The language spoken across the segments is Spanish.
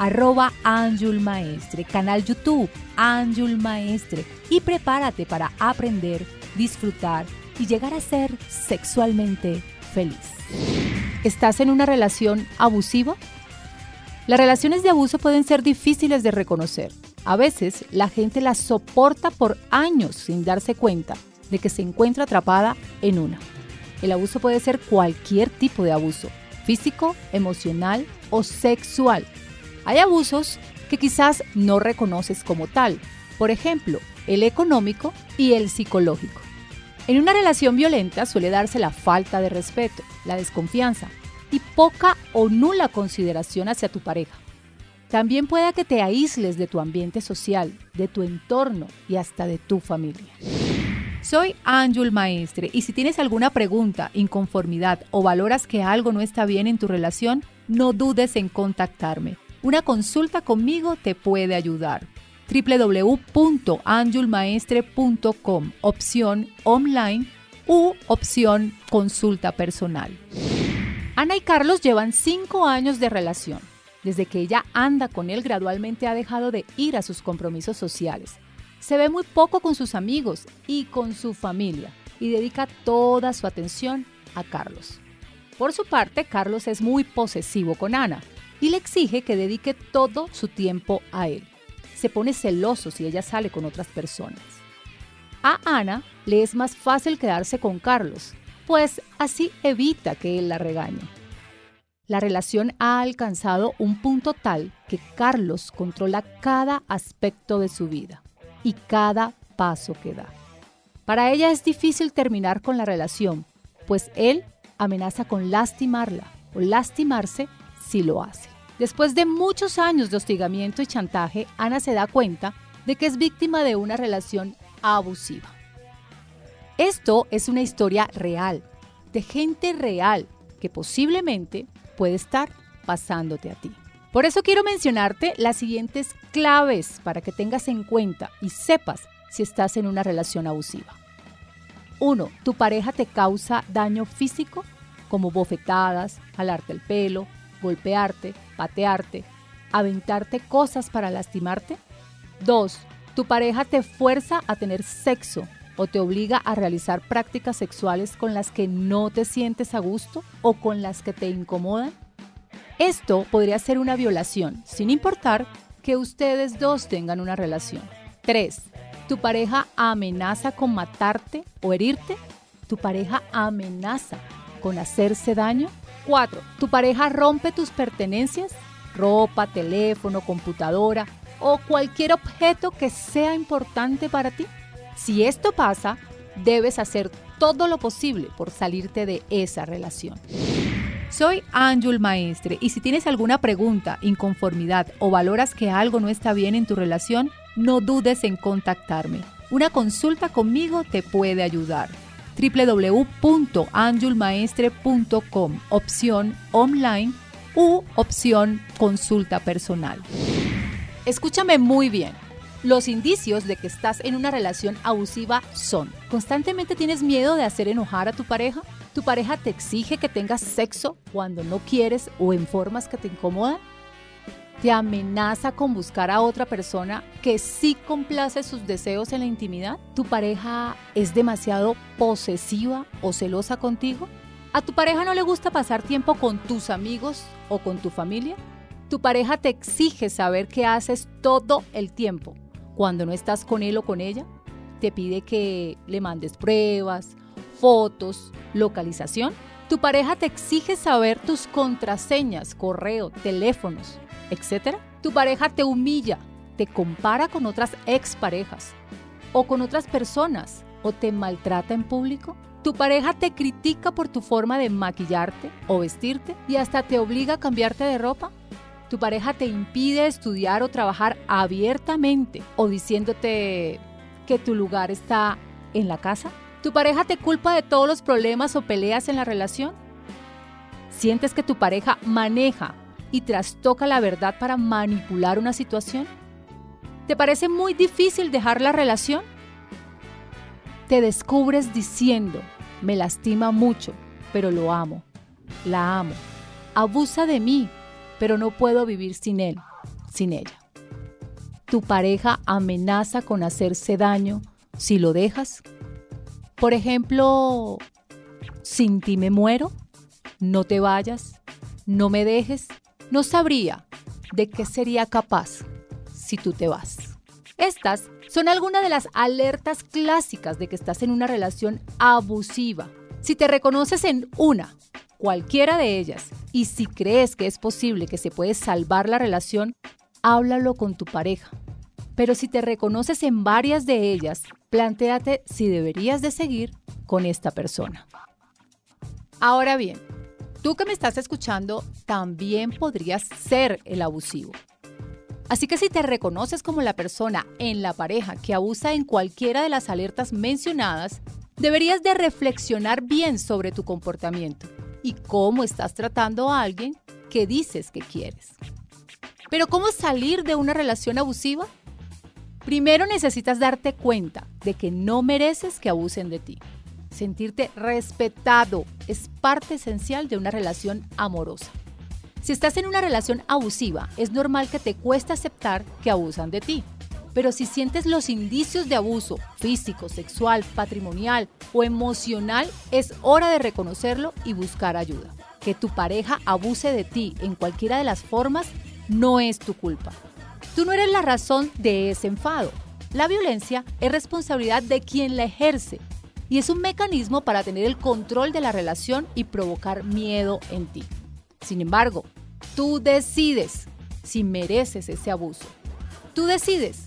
arroba Anjul Maestre, canal YouTube Anjul Maestre y prepárate para aprender, disfrutar y llegar a ser sexualmente feliz. ¿Estás en una relación abusiva? Las relaciones de abuso pueden ser difíciles de reconocer. A veces la gente las soporta por años sin darse cuenta de que se encuentra atrapada en una. El abuso puede ser cualquier tipo de abuso, físico, emocional o sexual. Hay abusos que quizás no reconoces como tal, por ejemplo, el económico y el psicológico. En una relación violenta suele darse la falta de respeto, la desconfianza y poca o nula consideración hacia tu pareja. También puede que te aísles de tu ambiente social, de tu entorno y hasta de tu familia. Soy Ángel Maestre y si tienes alguna pregunta, inconformidad o valoras que algo no está bien en tu relación, no dudes en contactarme. Una consulta conmigo te puede ayudar www.anjulmaestre.com, opción online u opción consulta personal. Ana y Carlos llevan cinco años de relación. Desde que ella anda con él gradualmente ha dejado de ir a sus compromisos sociales. Se ve muy poco con sus amigos y con su familia y dedica toda su atención a Carlos. Por su parte, Carlos es muy posesivo con Ana y le exige que dedique todo su tiempo a él. Se pone celoso si ella sale con otras personas. A Ana le es más fácil quedarse con Carlos, pues así evita que él la regañe. La relación ha alcanzado un punto tal que Carlos controla cada aspecto de su vida y cada paso que da. Para ella es difícil terminar con la relación, pues él amenaza con lastimarla o lastimarse si lo hace. Después de muchos años de hostigamiento y chantaje, Ana se da cuenta de que es víctima de una relación abusiva. Esto es una historia real, de gente real, que posiblemente puede estar pasándote a ti. Por eso quiero mencionarte las siguientes claves para que tengas en cuenta y sepas si estás en una relación abusiva. 1. ¿Tu pareja te causa daño físico como bofetadas, jalarte el pelo, golpearte, patearte, aventarte cosas para lastimarte? 2. ¿Tu pareja te fuerza a tener sexo o te obliga a realizar prácticas sexuales con las que no te sientes a gusto o con las que te incomodan? Esto podría ser una violación, sin importar que ustedes dos tengan una relación. 3. ¿Tu pareja amenaza con matarte o herirte? ¿Tu pareja amenaza con hacerse daño? 4. ¿Tu pareja rompe tus pertenencias? Ropa, teléfono, computadora o cualquier objeto que sea importante para ti. Si esto pasa, debes hacer todo lo posible por salirte de esa relación. Soy Ángel Maestre y si tienes alguna pregunta, inconformidad o valoras que algo no está bien en tu relación, no dudes en contactarme. Una consulta conmigo te puede ayudar. www.anjulmaestre.com, opción online u opción consulta personal. Escúchame muy bien. Los indicios de que estás en una relación abusiva son, constantemente tienes miedo de hacer enojar a tu pareja, ¿Tu pareja te exige que tengas sexo cuando no quieres o en formas que te incomodan? ¿Te amenaza con buscar a otra persona que sí complace sus deseos en la intimidad? ¿Tu pareja es demasiado posesiva o celosa contigo? ¿A tu pareja no le gusta pasar tiempo con tus amigos o con tu familia? ¿Tu pareja te exige saber qué haces todo el tiempo cuando no estás con él o con ella? ¿Te pide que le mandes pruebas fotos, localización. Tu pareja te exige saber tus contraseñas, correo, teléfonos, etc. Tu pareja te humilla, te compara con otras exparejas o con otras personas o te maltrata en público. Tu pareja te critica por tu forma de maquillarte o vestirte y hasta te obliga a cambiarte de ropa. Tu pareja te impide estudiar o trabajar abiertamente o diciéndote que tu lugar está en la casa. ¿Tu pareja te culpa de todos los problemas o peleas en la relación? ¿Sientes que tu pareja maneja y trastoca la verdad para manipular una situación? ¿Te parece muy difícil dejar la relación? Te descubres diciendo, me lastima mucho, pero lo amo, la amo, abusa de mí, pero no puedo vivir sin él, sin ella. Tu pareja amenaza con hacerse daño si lo dejas. Por ejemplo, sin ti me muero, no te vayas, no me dejes, no sabría de qué sería capaz si tú te vas. Estas son algunas de las alertas clásicas de que estás en una relación abusiva. Si te reconoces en una, cualquiera de ellas, y si crees que es posible que se puede salvar la relación, háblalo con tu pareja. Pero si te reconoces en varias de ellas, planteate si deberías de seguir con esta persona. Ahora bien, tú que me estás escuchando también podrías ser el abusivo. Así que si te reconoces como la persona en la pareja que abusa en cualquiera de las alertas mencionadas, deberías de reflexionar bien sobre tu comportamiento y cómo estás tratando a alguien que dices que quieres. Pero ¿cómo salir de una relación abusiva? Primero necesitas darte cuenta de que no mereces que abusen de ti. Sentirte respetado es parte esencial de una relación amorosa. Si estás en una relación abusiva, es normal que te cueste aceptar que abusan de ti. Pero si sientes los indicios de abuso físico, sexual, patrimonial o emocional, es hora de reconocerlo y buscar ayuda. Que tu pareja abuse de ti en cualquiera de las formas no es tu culpa. Tú no eres la razón de ese enfado. La violencia es responsabilidad de quien la ejerce y es un mecanismo para tener el control de la relación y provocar miedo en ti. Sin embargo, tú decides si mereces ese abuso. Tú decides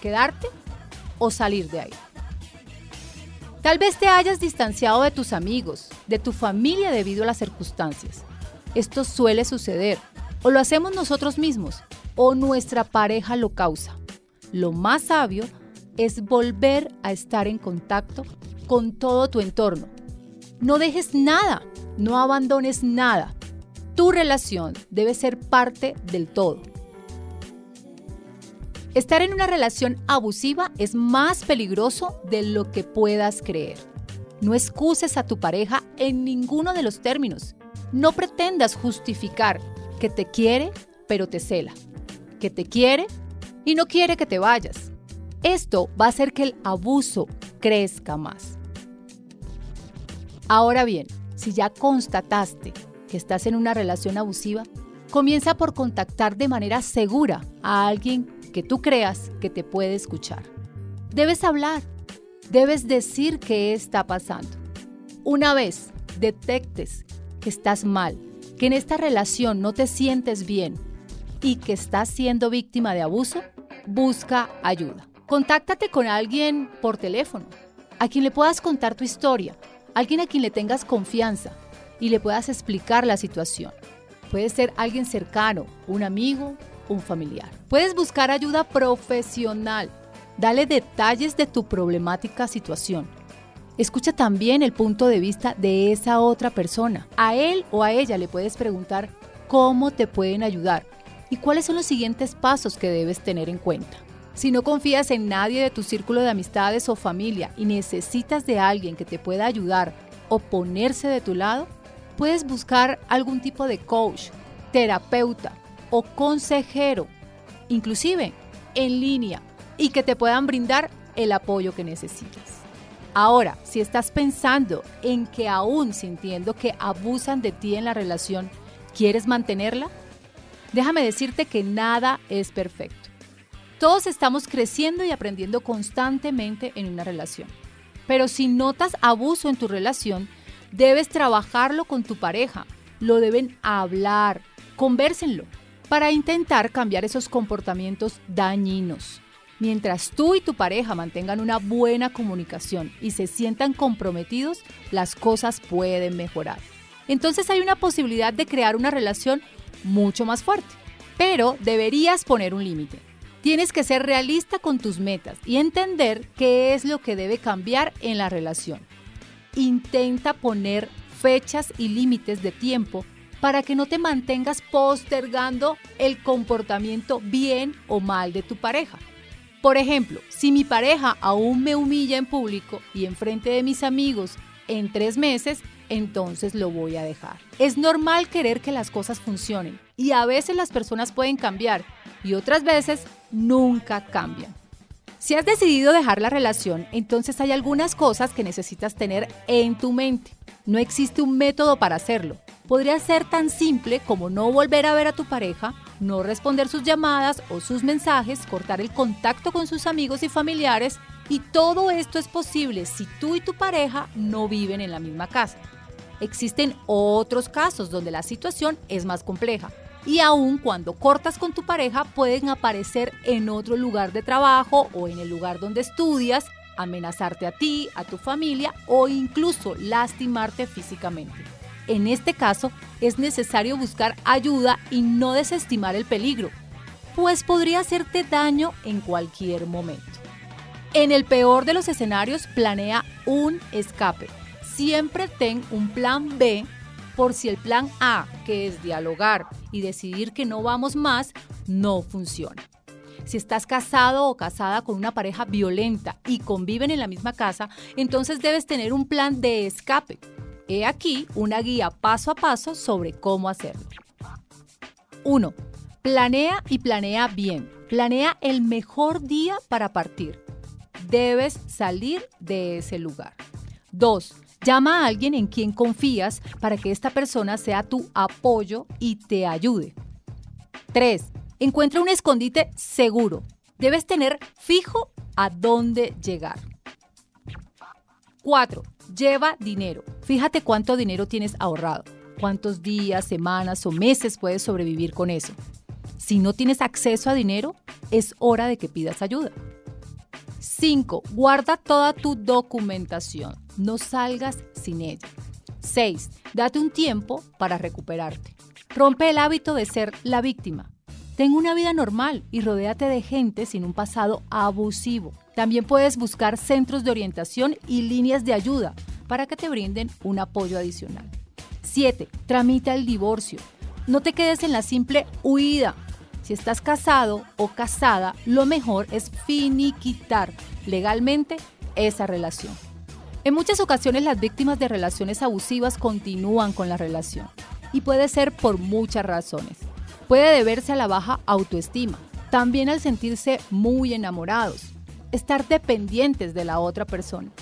quedarte o salir de ahí. Tal vez te hayas distanciado de tus amigos, de tu familia debido a las circunstancias. Esto suele suceder, o lo hacemos nosotros mismos, o nuestra pareja lo causa. Lo más sabio es volver a estar en contacto con todo tu entorno. No dejes nada, no abandones nada. Tu relación debe ser parte del todo. Estar en una relación abusiva es más peligroso de lo que puedas creer. No excuses a tu pareja en ninguno de los términos. No pretendas justificar que te quiere, pero te cela. Que te quiere y no quiere que te vayas. Esto va a hacer que el abuso crezca más. Ahora bien, si ya constataste que estás en una relación abusiva, comienza por contactar de manera segura a alguien que tú creas que te puede escuchar. Debes hablar, debes decir qué está pasando. Una vez detectes que estás mal, que en esta relación no te sientes bien y que estás siendo víctima de abuso, busca ayuda. Contáctate con alguien por teléfono, a quien le puedas contar tu historia, alguien a quien le tengas confianza y le puedas explicar la situación. Puede ser alguien cercano, un amigo, un familiar. Puedes buscar ayuda profesional. Dale detalles de tu problemática situación. Escucha también el punto de vista de esa otra persona. A él o a ella le puedes preguntar cómo te pueden ayudar y cuáles son los siguientes pasos que debes tener en cuenta. Si no confías en nadie de tu círculo de amistades o familia y necesitas de alguien que te pueda ayudar o ponerse de tu lado, puedes buscar algún tipo de coach, terapeuta o consejero, inclusive en línea, y que te puedan brindar el apoyo que necesitas. Ahora, si estás pensando en que aún sintiendo que abusan de ti en la relación, ¿quieres mantenerla? Déjame decirte que nada es perfecto. Todos estamos creciendo y aprendiendo constantemente en una relación. Pero si notas abuso en tu relación, debes trabajarlo con tu pareja. Lo deben hablar, conversenlo para intentar cambiar esos comportamientos dañinos. Mientras tú y tu pareja mantengan una buena comunicación y se sientan comprometidos, las cosas pueden mejorar. Entonces hay una posibilidad de crear una relación mucho más fuerte. Pero deberías poner un límite. Tienes que ser realista con tus metas y entender qué es lo que debe cambiar en la relación. Intenta poner fechas y límites de tiempo para que no te mantengas postergando el comportamiento bien o mal de tu pareja. Por ejemplo, si mi pareja aún me humilla en público y en frente de mis amigos en tres meses, entonces lo voy a dejar. Es normal querer que las cosas funcionen y a veces las personas pueden cambiar y otras veces nunca cambian. Si has decidido dejar la relación, entonces hay algunas cosas que necesitas tener en tu mente. No existe un método para hacerlo. Podría ser tan simple como no volver a ver a tu pareja, no responder sus llamadas o sus mensajes, cortar el contacto con sus amigos y familiares, y todo esto es posible si tú y tu pareja no viven en la misma casa. Existen otros casos donde la situación es más compleja. Y aun cuando cortas con tu pareja, pueden aparecer en otro lugar de trabajo o en el lugar donde estudias, amenazarte a ti, a tu familia o incluso lastimarte físicamente. En este caso, es necesario buscar ayuda y no desestimar el peligro, pues podría hacerte daño en cualquier momento. En el peor de los escenarios, planea un escape. Siempre ten un plan B por si el plan A, que es dialogar y decidir que no vamos más, no funciona. Si estás casado o casada con una pareja violenta y conviven en la misma casa, entonces debes tener un plan de escape He aquí una guía paso a paso sobre cómo hacerlo. 1. Planea y planea bien. Planea el mejor día para partir. Debes salir de ese lugar. 2. Llama a alguien en quien confías para que esta persona sea tu apoyo y te ayude. 3. Encuentra un escondite seguro. Debes tener fijo a dónde llegar. 4. Lleva dinero. Fíjate cuánto dinero tienes ahorrado, cuántos días, semanas o meses puedes sobrevivir con eso. Si no tienes acceso a dinero, es hora de que pidas ayuda. 5. Guarda toda tu documentación. No salgas sin ella. 6. Date un tiempo para recuperarte. Rompe el hábito de ser la víctima. Ten una vida normal y rodéate de gente sin un pasado abusivo. También puedes buscar centros de orientación y líneas de ayuda para que te brinden un apoyo adicional. 7. Tramita el divorcio. No te quedes en la simple huida. Si estás casado o casada, lo mejor es finiquitar legalmente esa relación. En muchas ocasiones las víctimas de relaciones abusivas continúan con la relación y puede ser por muchas razones. Puede deberse a la baja autoestima, también al sentirse muy enamorados, estar dependientes de la otra persona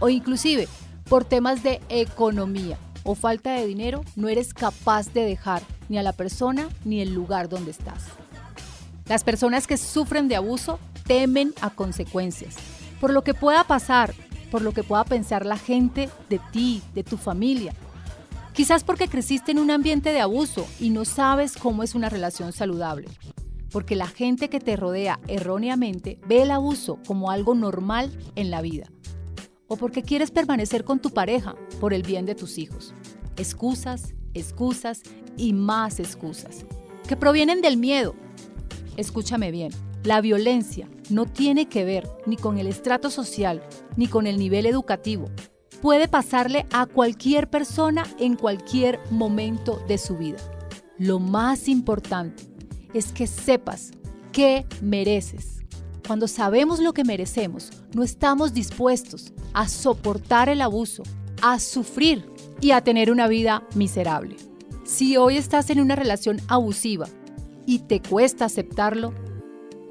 o inclusive por temas de economía o falta de dinero no eres capaz de dejar ni a la persona ni el lugar donde estás. Las personas que sufren de abuso temen a consecuencias, por lo que pueda pasar, por lo que pueda pensar la gente de ti, de tu familia. Quizás porque creciste en un ambiente de abuso y no sabes cómo es una relación saludable porque la gente que te rodea erróneamente ve el abuso como algo normal en la vida, o porque quieres permanecer con tu pareja por el bien de tus hijos. Excusas, excusas y más excusas, que provienen del miedo. Escúchame bien, la violencia no tiene que ver ni con el estrato social ni con el nivel educativo. Puede pasarle a cualquier persona en cualquier momento de su vida. Lo más importante es que sepas que mereces. Cuando sabemos lo que merecemos, no estamos dispuestos a soportar el abuso, a sufrir y a tener una vida miserable. Si hoy estás en una relación abusiva y te cuesta aceptarlo,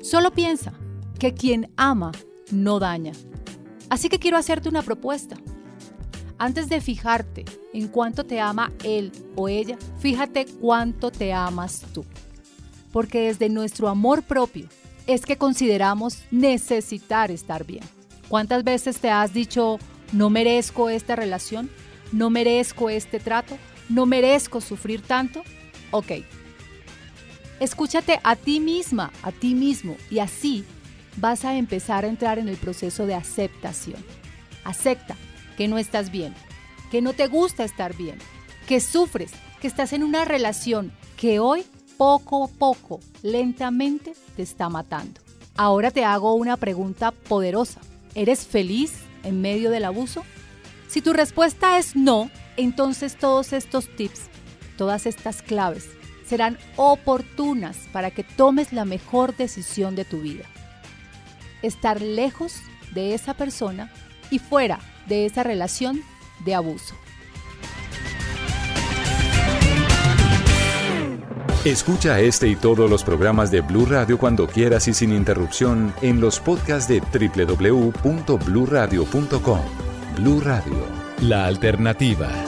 solo piensa que quien ama no daña. Así que quiero hacerte una propuesta. Antes de fijarte en cuánto te ama él o ella, fíjate cuánto te amas tú porque desde nuestro amor propio es que consideramos necesitar estar bien. ¿Cuántas veces te has dicho, no merezco esta relación? ¿No merezco este trato? ¿No merezco sufrir tanto? Ok. Escúchate a ti misma, a ti mismo, y así vas a empezar a entrar en el proceso de aceptación. Acepta que no estás bien, que no te gusta estar bien, que sufres, que estás en una relación que hoy poco a poco, lentamente, te está matando. Ahora te hago una pregunta poderosa. ¿Eres feliz en medio del abuso? Si tu respuesta es no, entonces todos estos tips, todas estas claves, serán oportunas para que tomes la mejor decisión de tu vida. Estar lejos de esa persona y fuera de esa relación de abuso. Escucha este y todos los programas de Blue Radio cuando quieras y sin interrupción en los podcasts de www.bluradio.com. Blue Radio, la alternativa.